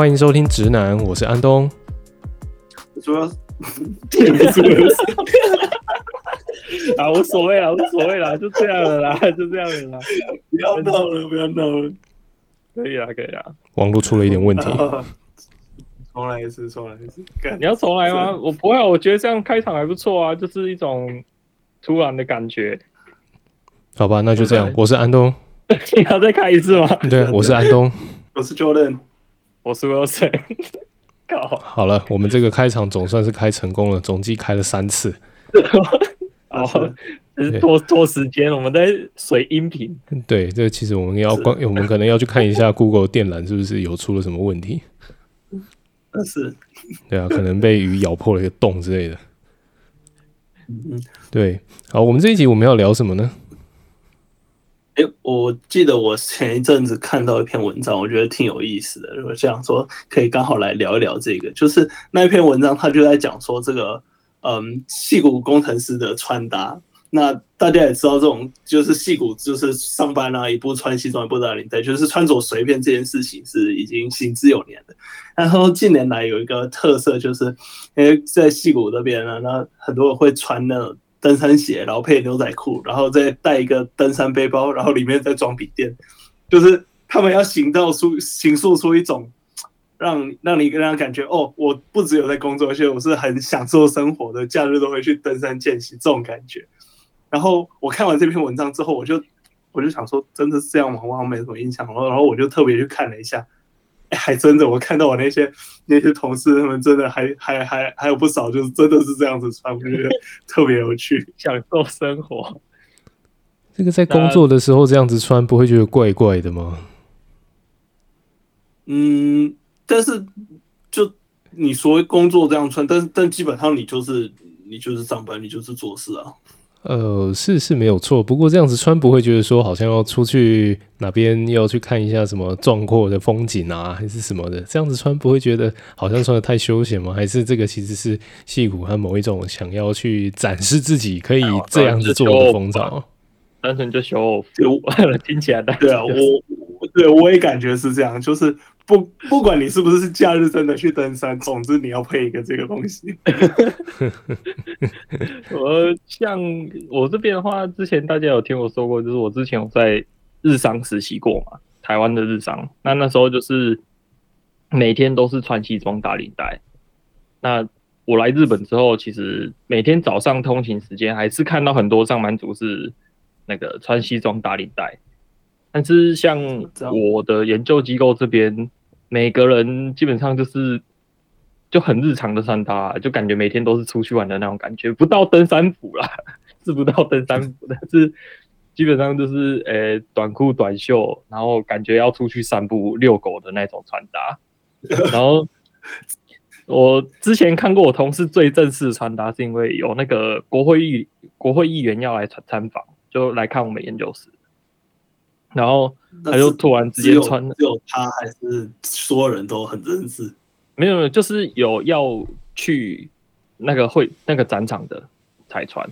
欢迎收听直男，我是安东。主 要点不住了，啊，无所谓啦，无所谓啦，就这样了啦，就这样了啦，不要闹了，不要闹了，可以啊，可以啊。网络出了一点问题，重来一次，重来一次。你要重来吗？我不会，我觉得这样开场还不错啊，就是一种突然的感觉。好吧，那就这样。我是安东，你要再开一次吗？对，我是安东，我是 Jordan，我是 Wilson。好了，我们这个开场总算是开成功了，总计开了三次。哦，是拖拖时间，我们在水音频。对，这个其实我们要关，我们可能要去看一下 Google 电缆是不是有出了什么问题。是，对啊，可能被鱼咬破了一个洞之类的。嗯，对。好，我们这一集我们要聊什么呢？我记得我前一阵子看到一篇文章，我觉得挺有意思的。如果这样说，可以刚好来聊一聊这个。就是那篇文章，他就在讲说这个，嗯，戏骨工程师的穿搭。那大家也知道，这种就是戏骨，就是上班啊，一不穿西装，一不打领带，就是穿着随便这件事情是已经行之有年的。然后近年来有一个特色，就是因为在戏骨这边呢，那很多人会穿那种。登山鞋，然后配牛仔裤，然后再带一个登山背包，然后里面再装笔电，就是他们要行造出、行塑出一种让让你跟他感觉哦，我不只有在工作，而且我是很享受生活的，假日都会去登山健行这种感觉。然后我看完这篇文章之后，我就我就想说，真的是这样吗？我好像没什么印象。然后然后我就特别去看了一下。还真的，我看到我那些那些同事，他们真的还还还还有不少，就是真的是这样子穿，我觉得 特别有趣，享受生活。这个在工作的时候这样子穿，不会觉得怪怪的吗？嗯，但是就你说工作这样穿，但是但基本上你就是你就是上班，你就是做事啊。呃，是是没有错，不过这样子穿不会觉得说好像要出去哪边要去看一下什么壮阔的风景啊，还是什么的？这样子穿不会觉得好像穿的太休闲吗？还是这个其实是戏骨和某一种想要去展示自己可以这样子做的风潮？单纯就 show，就 听起来的。对啊，我对我也感觉是这样，就是。不，不管你是不是假日真的去登山，总之你要配一个这个东西。我 像我这边的话，之前大家有听我说过，就是我之前有在日商实习过嘛，台湾的日商。那那时候就是每天都是穿西装打领带。那我来日本之后，其实每天早上通勤时间还是看到很多上班族是那个穿西装打领带。但是像我的研究机构这边。每个人基本上就是就很日常的穿搭，就感觉每天都是出去玩的那种感觉，不到登山服啦，是不到登山服但，是基本上就是呃、欸、短裤短袖，然后感觉要出去散步遛狗的那种穿搭。然后我之前看过我同事最正式的穿搭，是因为有那个国会议国会议员要来参参访，就来看我们研究室。然后他就突然直接穿，只有他还是所有人都很正式？没有，就是有要去那个会那个展场的才穿。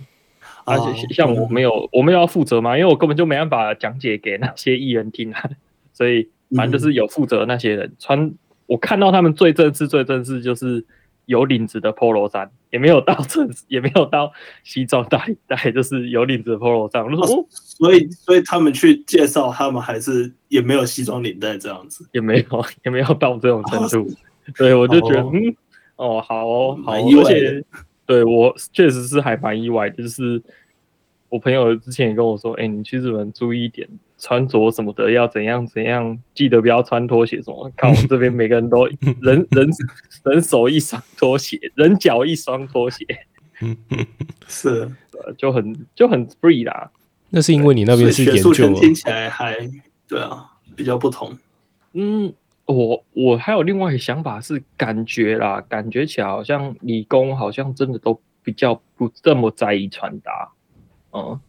而且像我没有，我们要负责嘛，因为我根本就没办法讲解给那些艺人听啊。所以反正就是有负责的那些人穿。我看到他们最正式、最正式就是。有领子的 Polo 衫，也没有到衬，也没有到西装大领带，就是有领子的 Polo 衫。我说，哦，所以，所以他们去介绍，他们还是也没有西装领带这样子，也没有，也没有到这种程度。对，我就觉得，嗯，哦，好哦，好，而且对我确实是还蛮意外，就是我朋友之前也跟我说，哎，你去日本注意一点。穿着什么的要怎样怎样，记得不要穿拖鞋什么。看我们这边每个人都人人人手一双拖鞋，人脚一双拖鞋，是，就很就很 free 啦。那是因为你那边是研究，听起来还对啊，比较不同。嗯，我我还有另外一个想法是感觉啦，感觉起来好像理工好像真的都比较不这么在意穿搭，嗯。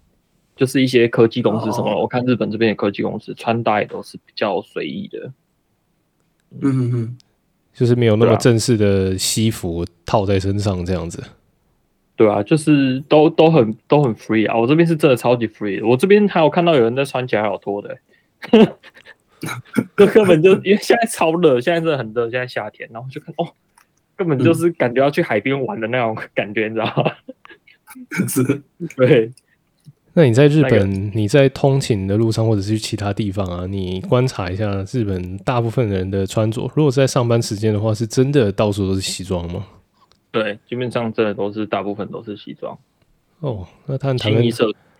就是一些科技公司什么，oh. 我看日本这边的科技公司穿搭也都是比较随意的。嗯嗯嗯，就是没有那么正式的西服套在身上这样子。对啊，就是都都很都很 free 啊。我这边是真的超级 free，我这边还有看到有人在穿起来还有脱的。这 根本就因为现在超热，现在真的很热，现在夏天，然后就看哦，根本就是感觉要去海边玩的那种感觉，你知道吗？是，对。那你在日本，你在通勤的路上，或者是去其他地方啊，你观察一下日本大部分人的穿着。如果在上班时间的话，是真的到处都是西装吗？对，基本上真的都是大部分都是西装。哦，那他和台湾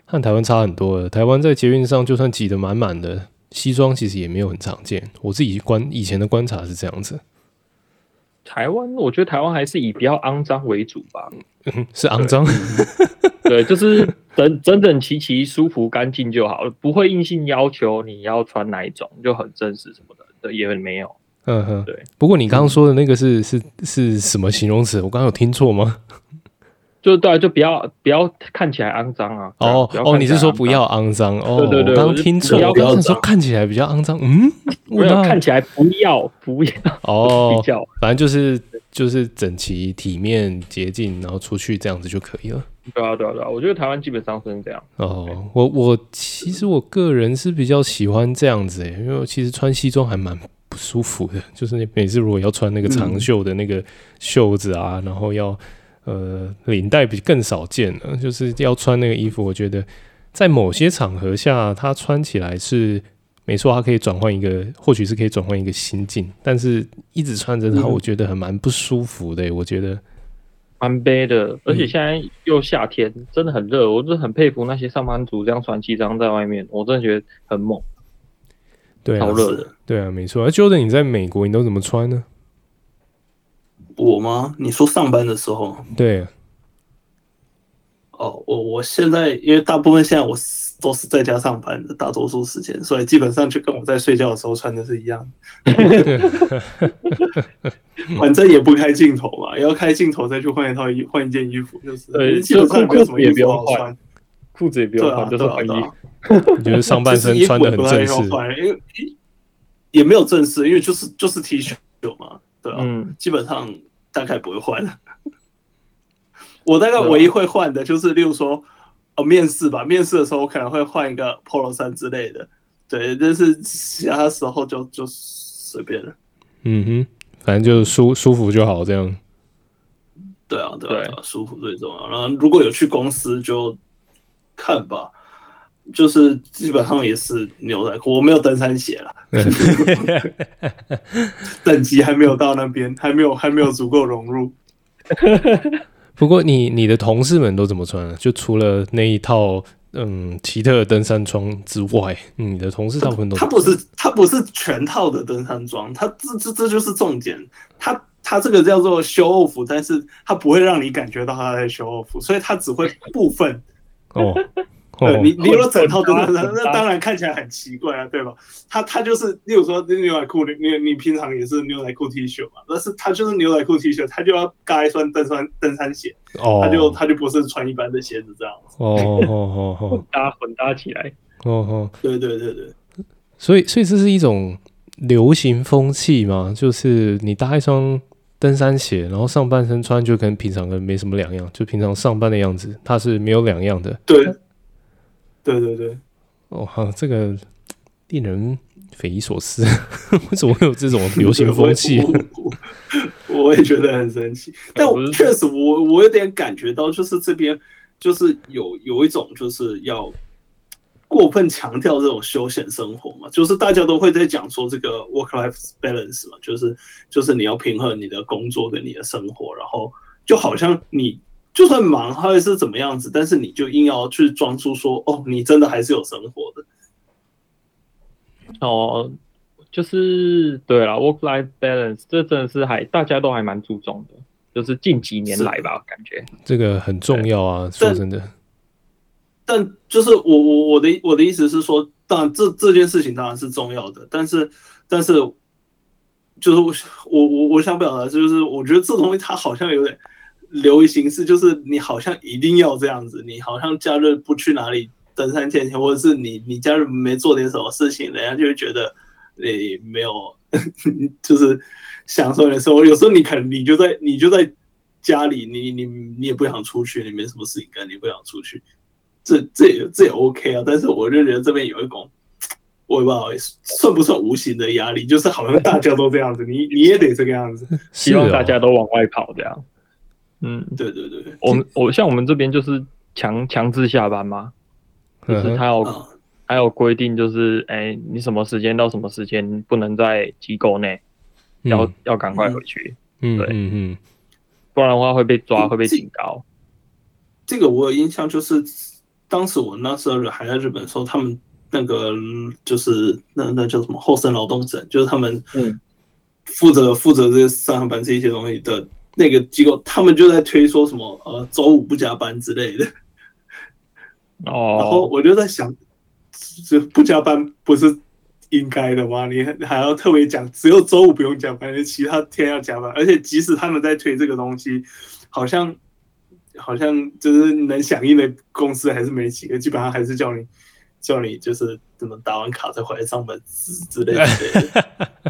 和台湾差很多了。台湾在捷运上就算挤得满满的，西装其实也没有很常见。我自己观以前的观察是这样子。台湾，我觉得台湾还是以比较肮脏为主吧。嗯，是肮脏。对，就是整整整齐齐、舒服、干净就好了，不会硬性要求你要穿哪一种，就很正式什么的，对，也没有。嗯哼，对。不过你刚刚说的那个是是是什么形容词？我刚刚有听错吗？就对，就不要不要看起来肮脏啊！哦哦，你是说不要肮脏？哦，对对对，我刚听错，我刚刚说看起来比较肮脏。嗯，我要看起来不要不要 哦，比较，反正就是就是整齐、体面、洁净，然后出去这样子就可以了。对啊对啊对啊，我觉得台湾基本上是这样。哦，我我其实我个人是比较喜欢这样子诶，因为我其实穿西装还蛮不舒服的，就是你每次如果要穿那个长袖的那个袖子啊，然后要。呃，领带比更少见了，就是要穿那个衣服。我觉得在某些场合下，它穿起来是没错，它可以转换一个，或许是可以转换一个心境。但是一直穿着它，我觉得还蛮不舒服的。我觉得蛮悲的，而且现在又夏天，嗯、真的很热。我真的很佩服那些上班族这样穿西装在外面，我真的觉得很猛。对、啊，超热的。对啊，没错。而 Jordan，你在美国，你都怎么穿呢？我吗？你说上班的时候？对。哦，我我现在因为大部分现在我都是在家上班的，大多数时间，所以基本上就跟我在睡觉的时候穿的是一样。反正也不开镜头嘛，要开镜头再去换一套衣换一件衣服，就是对，基本上没有什么衣服好穿，裤子也不用换，就是换衣服。我觉得上半身穿的很正式，因为也没有正式，因为就是就是 T 恤嘛。对啊，嗯，基本上大概不会换。我大概唯一会换的就是，例如说，哦，面试吧，面试的时候我可能会换一个 Polo 衫之类的。对，但是其他时候就就随便了。嗯哼，反正就是舒舒服就好，这样。对啊，对啊，舒服最重要。然后如果有去公司，就看吧。就是基本上也是牛仔裤，我没有登山鞋了，等级还没有到那边，还没有还没有足够融入。不过你你的同事们都怎么穿啊？就除了那一套嗯奇特的登山装之外，你的同事大部分都他不是他不是全套的登山装，他这这这就是重点，他他这个叫做 show off，但是他不会让你感觉到他在 show off，所以他只会部分哦。对你，你如果整套都那，那当然看起来很奇怪啊，对吧？他他就是，例如说牛仔裤，你你平常也是牛仔裤 T 恤嘛，但是他就是牛仔裤 T 恤，他就要搭一双登山登山鞋，哦，他就他就不是穿一般的鞋子这样子，哦哦哦，混 搭混搭起来，哦哦，对对对对，所以所以这是一种流行风气嘛，就是你搭一双登山鞋，然后上半身穿就跟平常跟没什么两样，就平常上班的样子，它是没有两样的，对。对对对，哦，哈，这个令人匪夷所思，为什么会有这种流行风气？我，我也觉得很神奇，但我确实我，我我有点感觉到，就是这边就是有有一种就是要过分强调这种休闲生活嘛，就是大家都会在讲说这个 work-life balance 嘛，就是就是你要平衡你的工作跟你的生活，然后就好像你。就算忙还是怎么样子，但是你就硬要去装出说哦，你真的还是有生活的。哦，就是对了，work-life balance，这真的是还大家都还蛮注重的，就是近几年来吧，感觉这个很重要啊。说真的，但就是我我我的我的意思是说，当然这这件事情当然是重要的，但是但是就是我我我想表达就是，我觉得这东西它好像有点。流于形式就是你好像一定要这样子，你好像假日不去哪里登山健行，或者是你你假日没做点什么事情，人家就会觉得你没有 就是享受的时候。有时候你可能你就在你就在家里，你你你也不想出去，你没什么事情干，你不想出去，这这也这也 OK 啊。但是我就觉得这边有一种，我也不好意思，算不算无形的压力？就是好像大家都这样子，你你也得这个样子，希望大家都往外跑这样。嗯，对对对，我们我像我们这边就是强强制下班嘛，就是他有还有规定，就是哎，你什么时间到什么时间不能在机构内，要要赶快回去。嗯，对，嗯嗯，不然的话会被抓，会被警告。这个我有印象，就是当时我那时候还在日本的时候，他们。那个就是那那叫什么后生劳动省，就是他们负责负责这个上下班这一些东西的那个机构，他们就在推说什么呃周五不加班之类的。哦，然后我就在想，这不加班不是应该的吗？你还要特别讲只有周五不用加班，其他天要加班，而且即使他们在推这个东西，好像好像就是能响应的公司还是没几个，基本上还是叫你。叫你就是怎么打完卡再回来上班之之类的。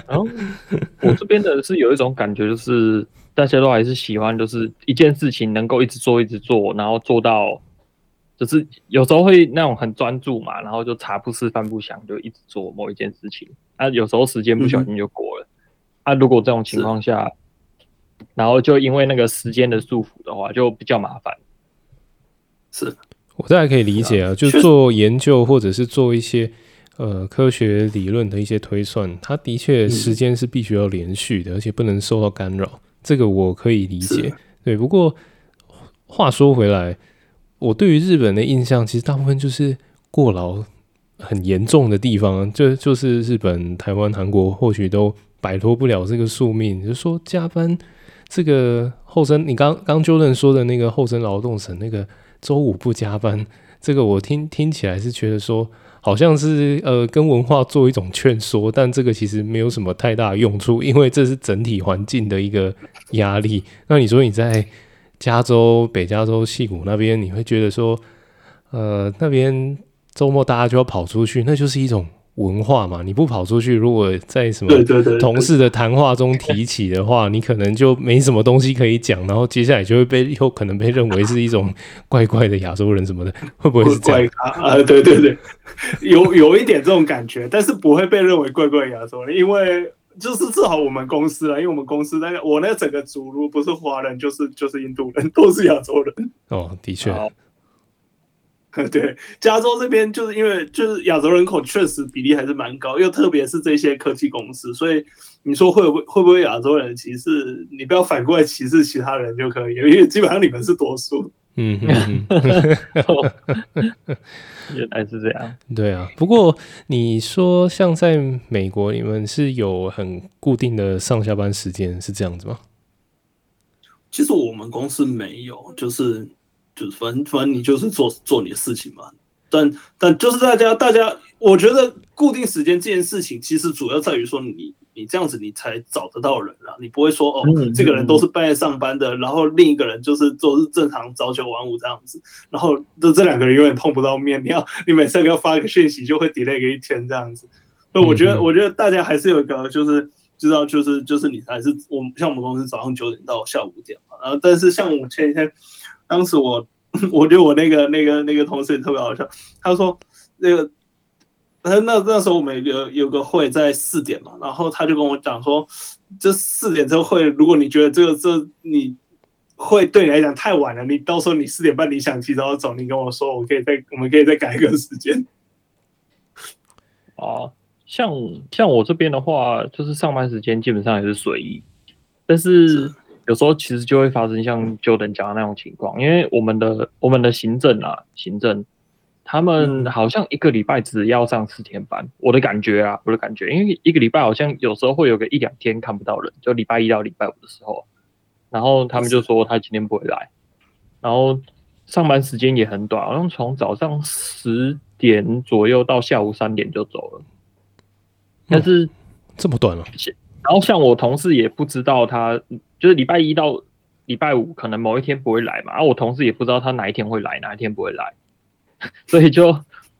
然 后我这边的是有一种感觉，就是大家都还是喜欢，就是一件事情能够一直做一直做，然后做到，就是有时候会那种很专注嘛，然后就茶不思饭不想，就一直做某一件事情。啊，有时候时间不小心就过了。嗯、啊，如果这种情况下，然后就因为那个时间的束缚的话，就比较麻烦。是。我大概可以理解啊，就做研究或者是做一些呃科学理论的一些推算，它的确时间是必须要连续的，而且不能受到干扰，这个我可以理解。对，不过话说回来，我对于日本的印象其实大部分就是过劳很严重的地方，就就是日本、台湾、韩国或许都摆脱不了这个宿命，就是说加班这个后生，你刚刚 Jordan 说的那个后生劳动省那个。周五不加班，这个我听听起来是觉得说，好像是呃跟文化做一种劝说，但这个其实没有什么太大用处，因为这是整体环境的一个压力。那你说你在加州、北加州、溪谷那边，你会觉得说，呃，那边周末大家就要跑出去，那就是一种。文化嘛，你不跑出去，如果在什么同事的谈话中提起的话，你可能就没什么东西可以讲，然后接下来就会被有可能被认为是一种怪怪的亚洲人什么的，会不会是这样？啊，对对对，有有一点这种感觉，但是不会被认为怪怪亚洲人，因为就是至少我们公司啊，因为我们公司那个我那整个组，如果不是华人，就是就是印度人，都是亚洲人。哦，的确。对，加州这边就是因为就是亚洲人口确实比例还是蛮高，又特别是这些科技公司，所以你说会不会会不会亚洲人歧视？你不要反过来歧视其他人就可以，因为基本上你们是多数。嗯，原来是这样。对啊，不过你说像在美国，你们是有很固定的上下班时间，是这样子吗？其实我们公司没有，就是。就是反正反正你就是做做你的事情嘛，但但就是大家大家，我觉得固定时间这件事情，其实主要在于说你你这样子你才找得到人啊，你不会说哦，这个人都是半夜上班的，然后另一个人就是都是正常朝九晚五这样子，然后这这两个人永远碰不到面，你要你每次要发一个讯息就会 delay 个一天这样子，所以我觉得我觉得大家还是有一个就是知道就是就是你还是我们像我们公司早上九点到下午五点嘛，然后但是像我前一天。当时我，我觉得我那个那个那个同事也特别好笑。他说，那个，那那那时候我们有有个会在四点嘛，然后他就跟我讲说，这四点这个会，如果你觉得这个这你会对你来讲太晚了，你到时候你四点半你想提早走，你跟我说，我可以再我们可以再改一个时间。啊，像像我这边的话，就是上班时间基本上也是随意，但是。有时候其实就会发生像 Jordan 讲的那种情况，因为我们的我们的行政啊，行政他们好像一个礼拜只要上四天班，我的感觉啊，我的感觉，因为一个礼拜好像有时候会有个一两天看不到人，就礼拜一到礼拜五的时候，然后他们就说他今天不会来，然后上班时间也很短，好像从早上十点左右到下午三点就走了，但是、嗯、这么短了、啊，然后像我同事也不知道他。就是礼拜一到礼拜五可能某一天不会来嘛，然后我同事也不知道他哪一天会来，哪一天不会来，所以就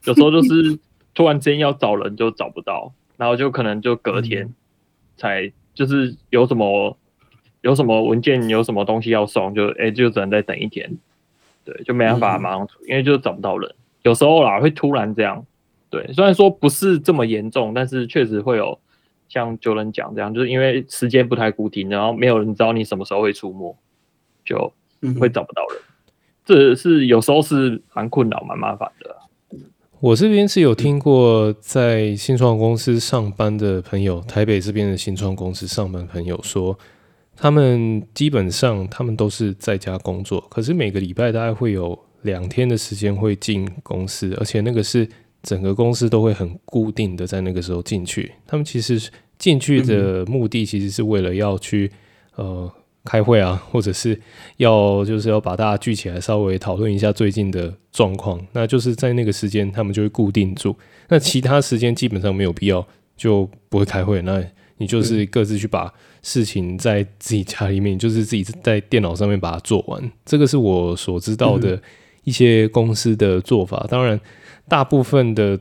有时候就是突然间要找人就找不到，然后就可能就隔天才就是有什么有什么文件有什么东西要送，就哎就只能再等一天，对，就没办法马上出，因为就找不到人，有时候啦会突然这样，对，虽然说不是这么严重，但是确实会有像就人讲这样，就是因为时间不太固定，然后没有人知道你什么时候会出没，就会找不到人。嗯、这是有时候是蛮困扰、蛮麻烦的。我这边是有听过在新创公司上班的朋友，台北这边的新创公司上班朋友说，他们基本上他们都是在家工作，可是每个礼拜大概会有两天的时间会进公司，而且那个是整个公司都会很固定的在那个时候进去。他们其实进去的目的其实是为了要去呃。开会啊，或者是要就是要把大家聚起来，稍微讨论一下最近的状况。那就是在那个时间，他们就会固定住。那其他时间基本上没有必要，就不会开会。那你就是各自去把事情在自己家里面，就是自己在电脑上面把它做完。这个是我所知道的一些公司的做法。当然，大部分的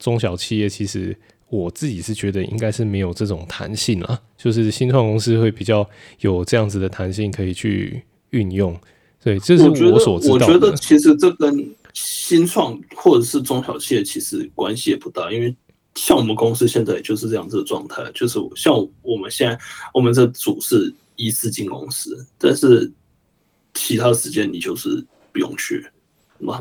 中小企业其实。我自己是觉得应该是没有这种弹性啦，就是新创公司会比较有这样子的弹性可以去运用。对，这是我所知道的。我觉得其实这跟新创或者是中小企业其实关系也不大，因为像我们公司现在就是这样子的状态，就是像我们现在我们这组是一次进公司，但是其他时间你就是不用去。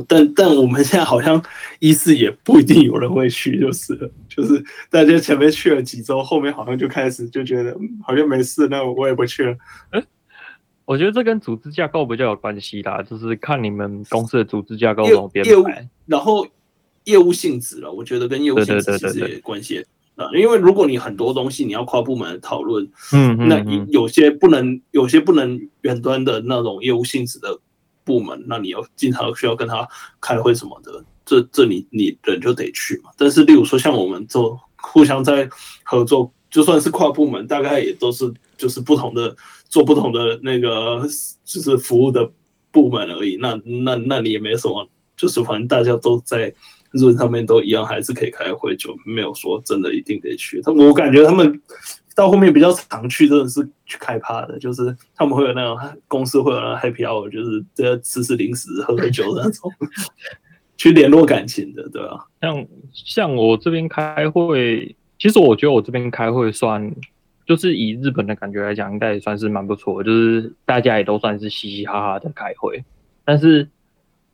但但我们现在好像一四也不一定有人会去，就是了，就是大家前面去了几周，后面好像就开始就觉得好像没事，那我也不去了。欸，我觉得这跟组织架构比较有关系啦，就是看你们公司的组织架构怎么编排，然后业务性质了，我觉得跟业务性质其实也关系啊，因为如果你很多东西你要跨部门讨论，嗯，那有些不能，有些不能远端的那种业务性质的。部门，那你要经常需要跟他开会什么的，这这你你人就得去嘛。但是，例如说像我们做互相在合作，就算是跨部门，大概也都是就是不同的做不同的那个就是服务的部门而已。那那那你也没什么，就是反正大家都在论上面都一样，还是可以开会，就没有说真的一定得去。他我感觉他们。到后面比较常去，真的是去开趴的，就是他们会有那种公司会有那种 happy hour，就是这吃吃零食、喝喝酒的那种，去联络感情的，对吧？像像我这边开会，其实我觉得我这边开会算，就是以日本的感觉来讲，应该也算是蛮不错，就是大家也都算是嘻嘻哈哈的开会。但是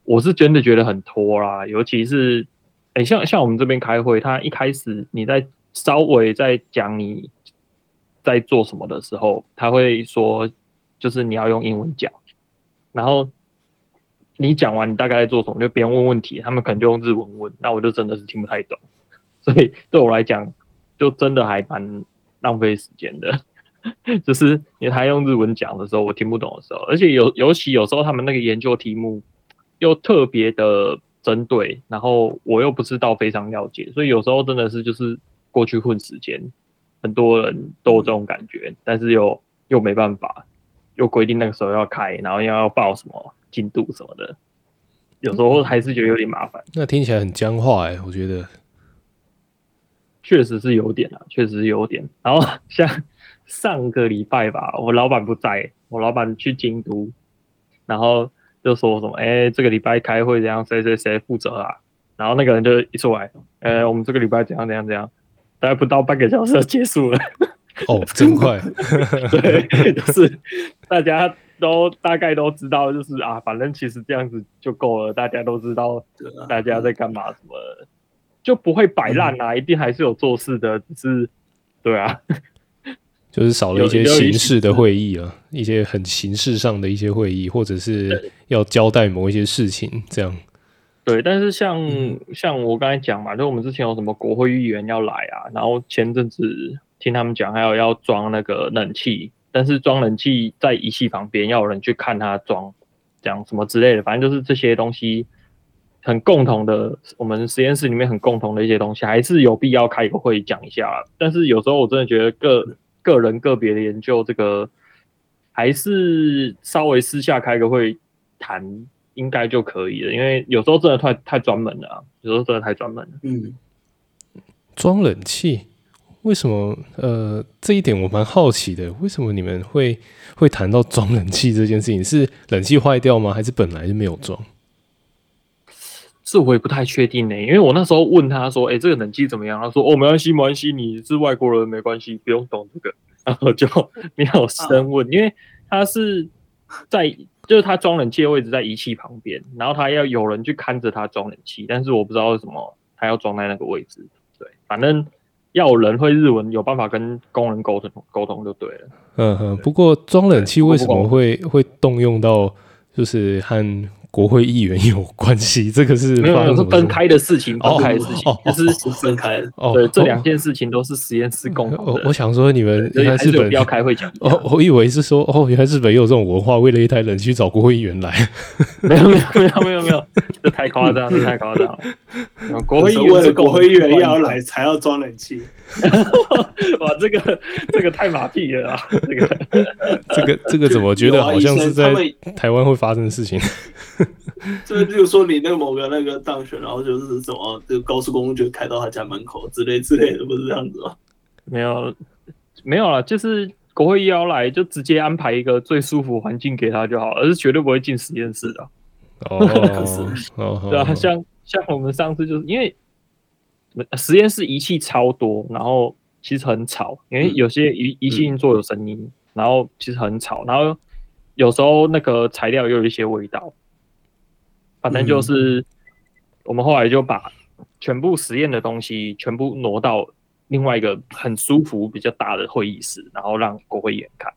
我是真的觉得很拖啦，尤其是哎、像像我们这边开会，他一开始你在稍微在讲你。在做什么的时候，他会说，就是你要用英文讲，然后你讲完你大概在做什么，就别人问问题，他们可能就用日文问，那我就真的是听不太懂，所以对我来讲，就真的还蛮浪费时间的。就是因为他用日文讲的时候，我听不懂的时候，而且有尤其有时候他们那个研究题目又特别的针对，然后我又不知道非常了解，所以有时候真的是就是过去混时间。很多人都有这种感觉，但是又又没办法，又规定那个时候要开，然后又要报什么进度什么的，有时候还是觉得有点麻烦。那听起来很僵化哎，我觉得确实是有点啊，确实是有点。然后像上个礼拜吧，我老板不在，我老板去京都，然后就说什么，哎、欸，这个礼拜开会这样，谁谁谁负责啊？然后那个人就一出来，哎、欸，我们这个礼拜怎样怎样怎样。大概不到半个小时就结束了，哦，真快。对，就是大家都大概都知道，就是啊，反正其实这样子就够了，大家都知道大家在干嘛什么，就不会摆烂啊，一定还是有做事的，只是对啊，就是少了一些形式的会议啊，一些很形式上的一些会议，或者是要交代某一些事情这样。对，但是像像我刚才讲嘛，就我们之前有什么国会议员要来啊，然后前阵子听他们讲，还有要装那个冷气，但是装冷气在仪器旁边要有人去看他装，讲什么之类的，反正就是这些东西很共同的，我们实验室里面很共同的一些东西，还是有必要开一个会讲一下。但是有时候我真的觉得个个人个别的研究这个，还是稍微私下开个会谈。应该就可以了，因为有时候真的太太专门了啊，有时候真的太专门了。嗯，装冷气，为什么？呃，这一点我蛮好奇的，为什么你们会会谈到装冷气这件事情？是冷气坏掉吗？还是本来就没有装？这我也不太确定呢、欸，因为我那时候问他说：“哎、欸，这个冷气怎么样？”他说：“哦，没关系，没关系，你是外国人，没关系，不用懂这个。”然后就没有深问，因为他是在就是他装冷气的位置在仪器旁边，然后他要有人去看着他装冷气，但是我不知道为什么他要装在那个位置。对，反正要有人会日文，有办法跟工人沟通沟通就对了。嗯哼，不过装冷气为什么会会动用到就是和。国会议员有关系，这个是没有，是分开的事情，分开的事情，哦，就是分开的。哦，对，这两件事情都是实验室共同的。我想说，你们原来日本要开会讲。哦，我以为是说，哦，原来日本也有这种文化，为了一台冷气找国会议员来。没有，没有，没有，没有，没有，这太夸张，这太夸张了。国会议员为了国会议员要来才要装冷气。哇，这个这个太马屁了啊！这个这个这个怎么觉得好像是在台湾会发生的事情？就是比如说你那个某个那个当选，然后就是什么，这个高速公路就开到他家门口之类之类的，不是这样子吗？没有，没有了，就是国会要来，就直接安排一个最舒服环境给他就好，而是绝对不会进实验室的。哦，是对啊，像像我们上次就是因为实验室仪器超多，然后其实很吵，因为有些仪仪器运作有声音，然后其实很吵，然后有时候那个材料又有一些味道。反正就是，我们后来就把全部实验的东西全部挪到另外一个很舒服、比较大的会议室，然后让国会议员看。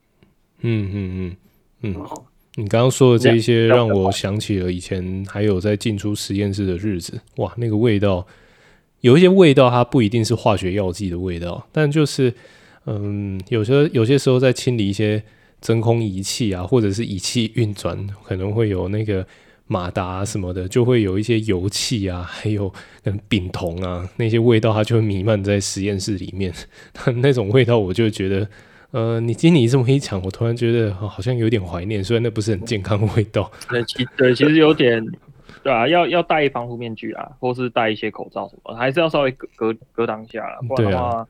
嗯嗯嗯嗯。你刚刚说的这一些，让我想起了以前还有在进出实验室的日子。哇，那个味道，有一些味道，它不一定是化学药剂的味道，但就是，嗯，有些有些时候在清理一些真空仪器啊，或者是仪器运转，可能会有那个。马达、啊、什么的，就会有一些油气啊，还有跟丙酮啊那些味道，它就会弥漫在实验室里面。那种味道，我就觉得，呃，你经你这么一讲，我突然觉得好像有点怀念。虽然那不是很健康的味道。对，其对其实有点，对啊，要要戴防护面具啊，或是戴一些口罩什么，还是要稍微隔隔隔挡一下啦，不然的话，对啊。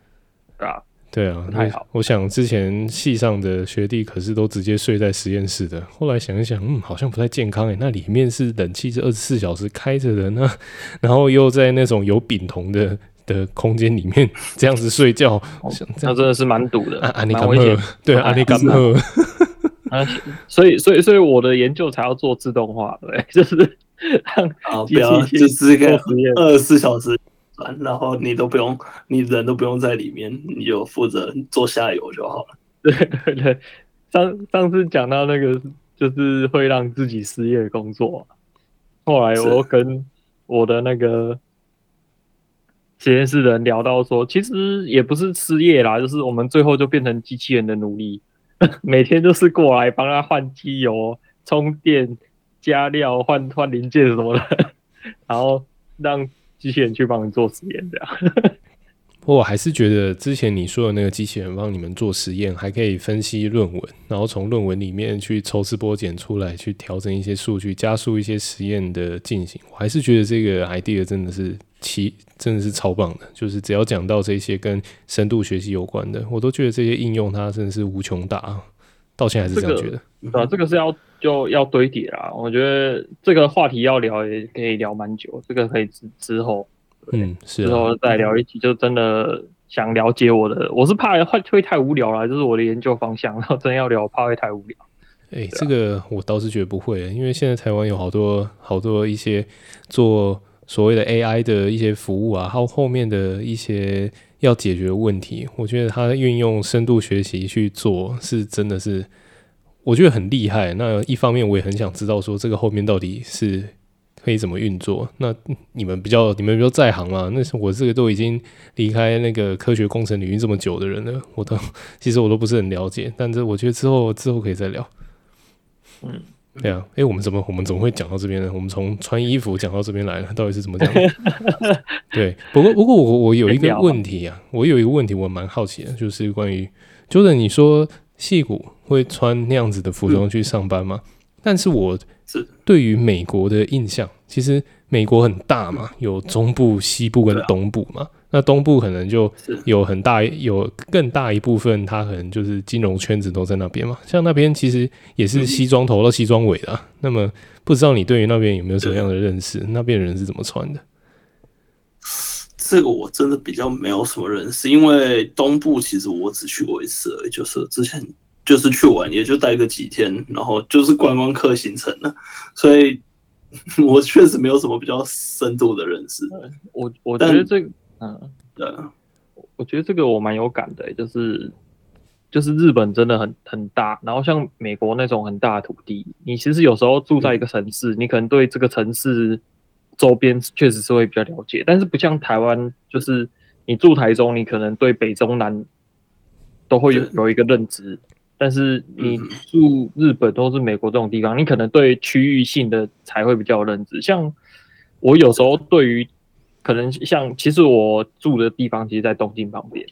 对啊对啊，太好。我想之前系上的学弟可是都直接睡在实验室的。后来想一想，嗯，好像不太健康诶。那里面是冷气是二十四小时开着的，那 然后又在那种有丙酮的的空间里面 这样子睡觉，哦、那真的是蛮堵的，啊，蛮危险。对，啊，你敢喝？啊，所以所以所以我的研究才要做自动化，对，就是让机器就是个二十四小时。然后你都不用，你人都不用在里面，你就负责做下游就好了。对对 对，上上次讲到那个就是会让自己失业的工作，后来我跟我的那个实验室的人聊到说，其实也不是失业啦，就是我们最后就变成机器人的奴隶，每天就是过来帮他换机油、充电、加料、换换零件什么的，然后让。机器人去帮你做实验，这样。我还是觉得之前你说的那个机器人帮你们做实验，还可以分析论文，然后从论文里面去抽丝剥茧出来，去调整一些数据，加速一些实验的进行。我还是觉得这个 idea 真的是奇，真的是超棒的。就是只要讲到这些跟深度学习有关的，我都觉得这些应用它真的是无穷大。到现在还是这样觉得。对啊，这个是要就要堆叠啦。我觉得这个话题要聊也可以聊蛮久，这个可以之之后，嗯，是、啊、之后再聊一集。就真的想了解我的，我是怕会会太无聊了，这、就是我的研究方向。然后真要聊，怕会太无聊。哎、欸，这个我倒是觉得不会，因为现在台湾有好多好多一些做所谓的 AI 的一些服务啊，还有后面的一些要解决的问题，我觉得它运用深度学习去做，是真的是。我觉得很厉害。那一方面，我也很想知道说这个后面到底是可以怎么运作。那你们比较，你们比较在行嘛？那是我这个都已经离开那个科学工程领域这么久的人了，我都 其实我都不是很了解。但这我觉得之后之后可以再聊。嗯，对啊。哎、欸，我们怎么我们怎么会讲到这边呢？我们从穿衣服讲到这边来了，到底是怎么讲？对，不过不过我我有一个问题啊，我有一个问题我蛮好奇的，就是关于 Jordan 你说。矽谷会穿那样子的服装去上班吗？嗯、但是我对于美国的印象，其实美国很大嘛，有中部、西部跟东部嘛。那东部可能就有很大有更大一部分，它可能就是金融圈子都在那边嘛。像那边其实也是西装头到西装尾的啊。那么不知道你对于那边有没有什么样的认识？那边人是怎么穿的？这个我真的比较没有什么认识，因为东部其实我只去过一次而已，就是之前就是去玩，也就待个几天，然后就是观光客行程了，所以我确实没有什么比较深度的认识。我我觉得这个。嗯，对，我觉得这个我蛮有感的，就是就是日本真的很很大，然后像美国那种很大的土地，你其实有时候住在一个城市，你可能对这个城市周边确实是会比较了解，但是不像台湾，就是你住台中，你可能对北中南都会有有一个认知，但是你住日本或是美国这种地方，你可能对区域性的才会比较有认知。像我有时候对于可能像，其实我住的地方其实，在东京旁边，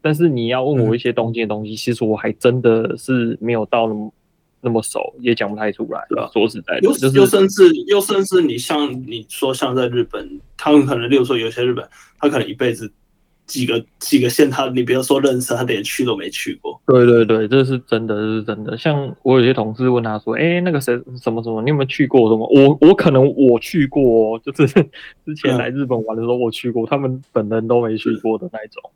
但是你要问我一些东京的东西，嗯、其实我还真的是没有到那么熟，也讲不太出来。对吧？说实在的，又、就是、又甚至又甚至你像你说像在日本，他们可能例如说有些日本，他可能一辈子。几个几个县，他你不要说认识，他连去都没去过。对对对，这是真的，这是真的。像我有些同事问他说：“哎、欸，那个谁什么什么，你有没有去过什么？”我我可能我去过，就是 之前来日本玩的时候我去过，嗯、他们本人都没去过的那种。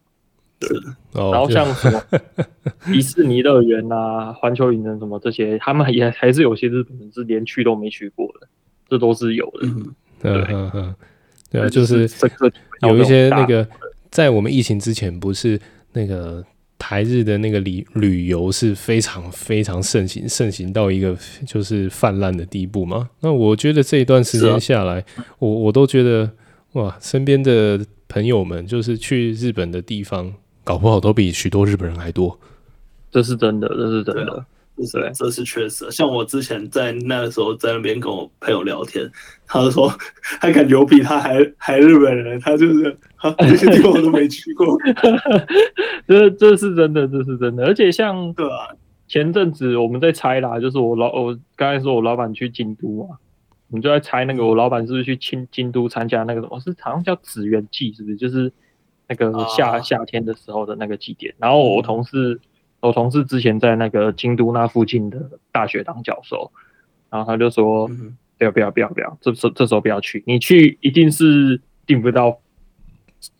对，然后像什么 迪士尼乐园啊、环球影城什么这些，他们也还是有些日本人是连去都没去过的，这都是有的。嗯、对，嗯嗯，对啊，就是有一些那个。在我们疫情之前，不是那个台日的那个旅旅游是非常非常盛行，盛行到一个就是泛滥的地步吗？那我觉得这一段时间下来，啊、我我都觉得哇，身边的朋友们就是去日本的地方，搞不好都比许多日本人还多。这是真的，这是真的。对，这是确实。像我之前在那个时候在那边跟我朋友聊天，他就说 他感觉我比他还还日本人，他就是 这些地方我都没去过。这这是真的，这是真的。而且像对啊，前阵子我们在猜啦，就是我老我刚才说我老板去京都嘛，我们就在猜那个我老板是不是去京京都参加那个什么，是好像叫紫园祭，是不是？就是那个夏夏天的时候的那个祭典。然后我同事。我同事之前在那个京都那附近的大学当教授，然后他就说：“不要不要不要不要，这时这时候不要去，你去一定是订不到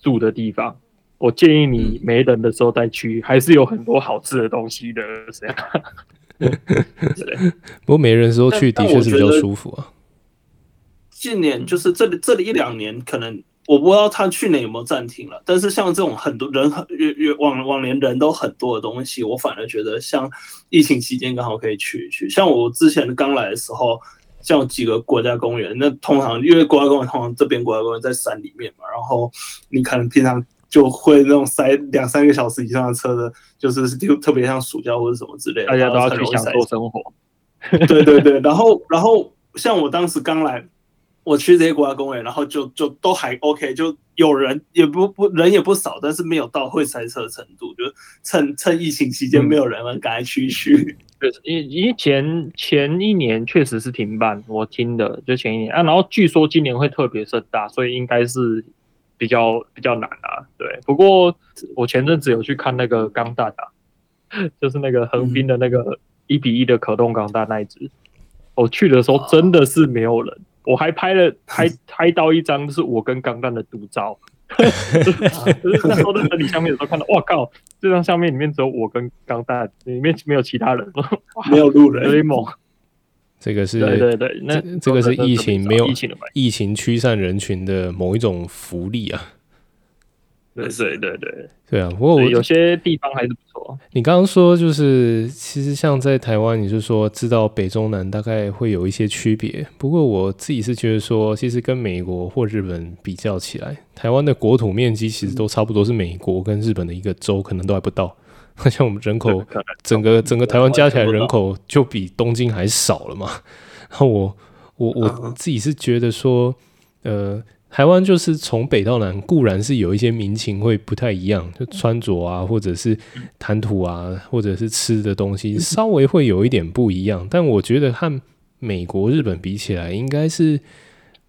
住的地方。我建议你没人的时候再去，还是有很多好吃的东西的。”这样。不过没人的时候去的确是比较舒服啊。近年就是这里这里一两年可能。我不知道他去年有没有暂停了，但是像这种很多人很越越往往年人都很多的东西，我反而觉得像疫情期间刚好可以去一去。像我之前刚来的时候，像几个国家公园，那通常因为国家公园通常这边国家公园在山里面嘛，然后你可能平常就会那种塞两三个小时以上的车的，就是就特别像暑假或者什么之类的，大家都要去享受生活。对对对，然后然后像我当时刚来。我去这些国家公园，然后就就都还 OK，就有人也不不人也不少，但是没有到会塞车的程度。就趁趁疫情期间没有人了，赶快去一去。对，因因为前前一年确实是停办，我听的就前一年啊，然后据说今年会特别盛大，所以应该是比较比较难啊。对，不过我前阵子有去看那个钢弹啊，就是那个横滨的那个一比一的可动钢弹那一只，我去的时候真的是没有人。我还拍了，拍拍到一张，就是我跟钢蛋的独照。就是那时候在整理相片的时候看到，哇靠！这张相片里面只有我跟钢蛋，里面没有其他人，没 有路人。雷蒙，这个是对对对，那这个是疫情没有疫情驱散人群的某一种福利啊。对对对对对啊！不过我有些地方还是不错。你刚刚说就是，其实像在台湾，你是说知道北中南大概会有一些区别。不过我自己是觉得说，其实跟美国或日本比较起来，台湾的国土面积其实都差不多是美国跟日本的一个州，可能都还不到。像我们人口，整个整个台湾加起来人口就比东京还少了嘛。然后我我我自己是觉得说，呃。台湾就是从北到南，固然是有一些民情会不太一样，就穿着啊，或者是谈吐啊，或者是吃的东西，稍微会有一点不一样。但我觉得和美国、日本比起来，应该是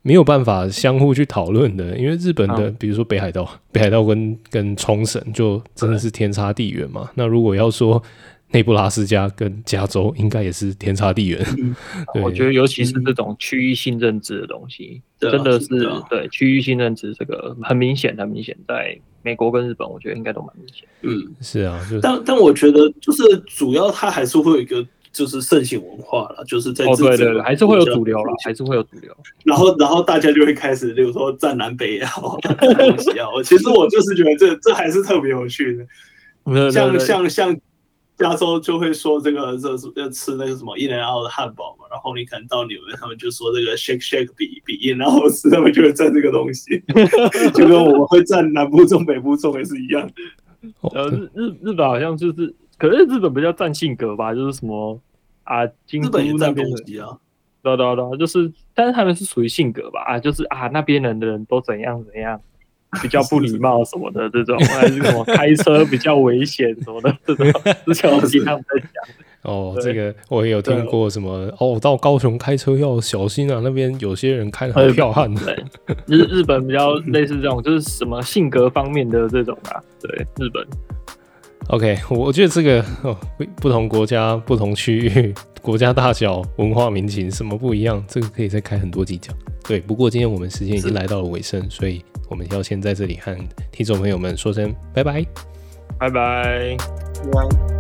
没有办法相互去讨论的，因为日本的，嗯、比如说北海道，北海道跟跟冲绳就真的是天差地远嘛。那如果要说内布拉斯加跟加州，应该也是天差地远。嗯、我觉得尤其是这种区域性认知的东西，嗯、真的是对区域性认知这个很明显，很明显，在美国跟日本，我觉得应该都蛮明显。嗯，是啊，就是、但但我觉得就是主要它还是会有一个。就是盛行文化了，就是在哦，对对对，还是会有主流了，还是会有主流。然后，然后大家就会开始，比如说战南北啊，东西啊。其实我就是觉得这这还是特别有趣的。像像像加州就会说这个这是要吃那个什么 In-N-Out 的汉堡嘛，然后你可能到纽约，他们就说这个 Shake Shake 比比 In-N-Out 吃，他们就会蘸这个东西，就跟我们会蘸南部粽、北部粽也是一样的。呃，日日日本好像就是。可是日本比较占性格吧，就是什么啊，京都那边的啊，对对对，就是，但是他们是属于性格吧，啊，就是啊，那边人的人都怎样怎样，比较不礼貌什么的这种，还是什么开车比较危险什么的这种，之前我听他们在讲。哦，这个我也有听过，什么哦，到高雄开车要小心啊，那边有些人开得很彪悍。的，日日本比较类似这种，就是什么性格方面的这种啊，对，日本。OK，我觉得这个哦，不同国家、不同区域、国家大小、文化民情什么不一样，这个可以再开很多集讲。对，不过今天我们时间已经来到了尾声，所以我们要先在这里和听众朋友们说声拜拜，拜拜，拜。